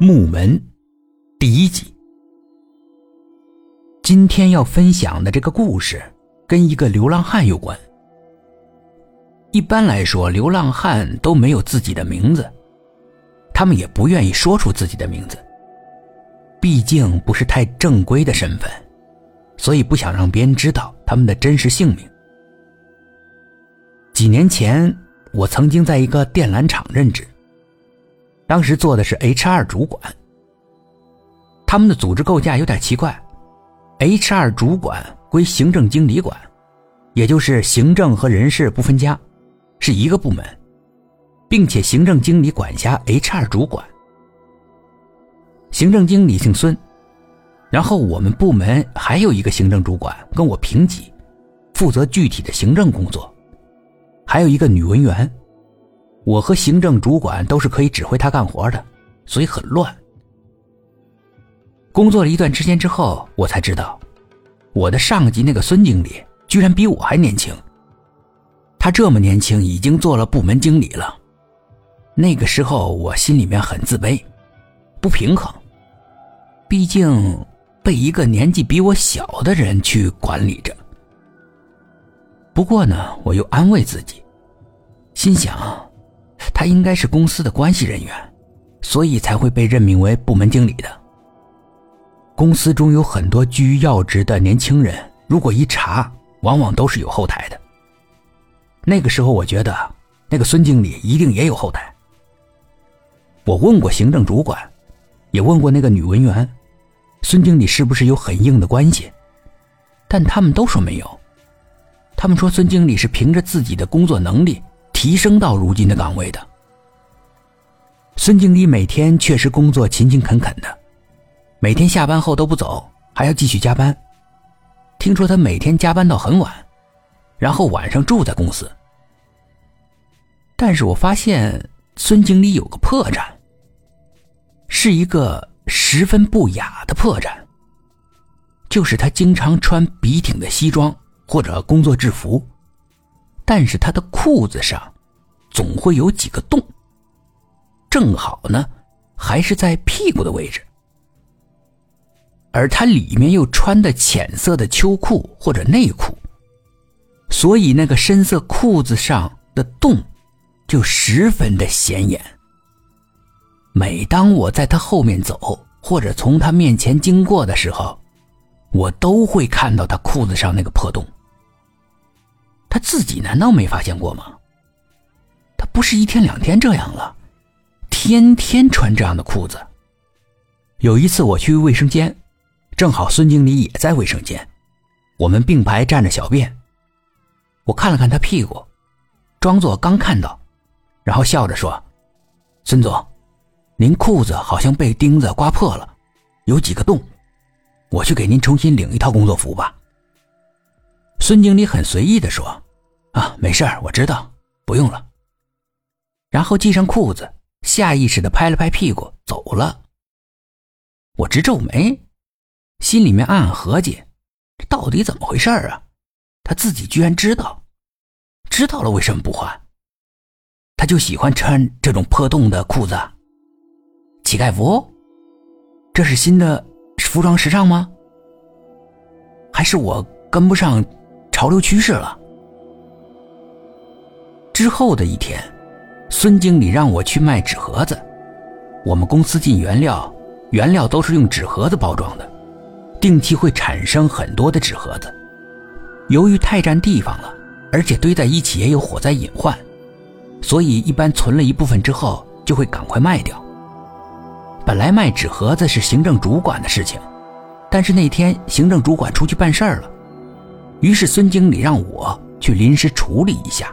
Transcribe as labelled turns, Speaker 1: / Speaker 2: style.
Speaker 1: 木门第一集。今天要分享的这个故事跟一个流浪汉有关。一般来说，流浪汉都没有自己的名字，他们也不愿意说出自己的名字，毕竟不是太正规的身份，所以不想让别人知道他们的真实姓名。几年前，我曾经在一个电缆厂任职。当时做的是 HR 主管。他们的组织构架有点奇怪，HR 主管归行政经理管，也就是行政和人事不分家，是一个部门，并且行政经理管辖 HR 主管。行政经理姓孙，然后我们部门还有一个行政主管跟我平级，负责具体的行政工作，还有一个女文员。我和行政主管都是可以指挥他干活的，所以很乱。工作了一段时间之后，我才知道，我的上级那个孙经理居然比我还年轻。他这么年轻，已经做了部门经理了。那个时候，我心里面很自卑，不平衡。毕竟被一个年纪比我小的人去管理着。不过呢，我又安慰自己，心想。他应该是公司的关系人员，所以才会被任命为部门经理的。公司中有很多居于要职的年轻人，如果一查，往往都是有后台的。那个时候，我觉得那个孙经理一定也有后台。我问过行政主管，也问过那个女文员，孙经理是不是有很硬的关系？但他们都说没有。他们说孙经理是凭着自己的工作能力。提升到如今的岗位的孙经理每天确实工作勤勤恳恳的，每天下班后都不走，还要继续加班。听说他每天加班到很晚，然后晚上住在公司。但是我发现孙经理有个破绽，是一个十分不雅的破绽，就是他经常穿笔挺的西装或者工作制服。但是他的裤子上总会有几个洞，正好呢，还是在屁股的位置。而他里面又穿的浅色的秋裤或者内裤，所以那个深色裤子上的洞就十分的显眼。每当我在他后面走或者从他面前经过的时候，我都会看到他裤子上那个破洞。他自己难道没发现过吗？他不是一天两天这样了，天天穿这样的裤子。有一次我去卫生间，正好孙经理也在卫生间，我们并排站着小便。我看了看他屁股，装作刚看到，然后笑着说：“孙总，您裤子好像被钉子刮破了，有几个洞，我去给您重新领一套工作服吧。”孙经理很随意的说：“啊，没事我知道，不用了。”然后系上裤子，下意识的拍了拍屁股走了。我直皱眉，心里面暗暗合计：这到底怎么回事啊？他自己居然知道，知道了为什么不换？他就喜欢穿这种破洞的裤子，乞丐服？这是新的服装时尚吗？还是我跟不上？潮流趋势了。之后的一天，孙经理让我去卖纸盒子。我们公司进原料，原料都是用纸盒子包装的，定期会产生很多的纸盒子。由于太占地方了，而且堆在一起也有火灾隐患，所以一般存了一部分之后就会赶快卖掉。本来卖纸盒子是行政主管的事情，但是那天行政主管出去办事儿了。于是孙经理让我去临时处理一下。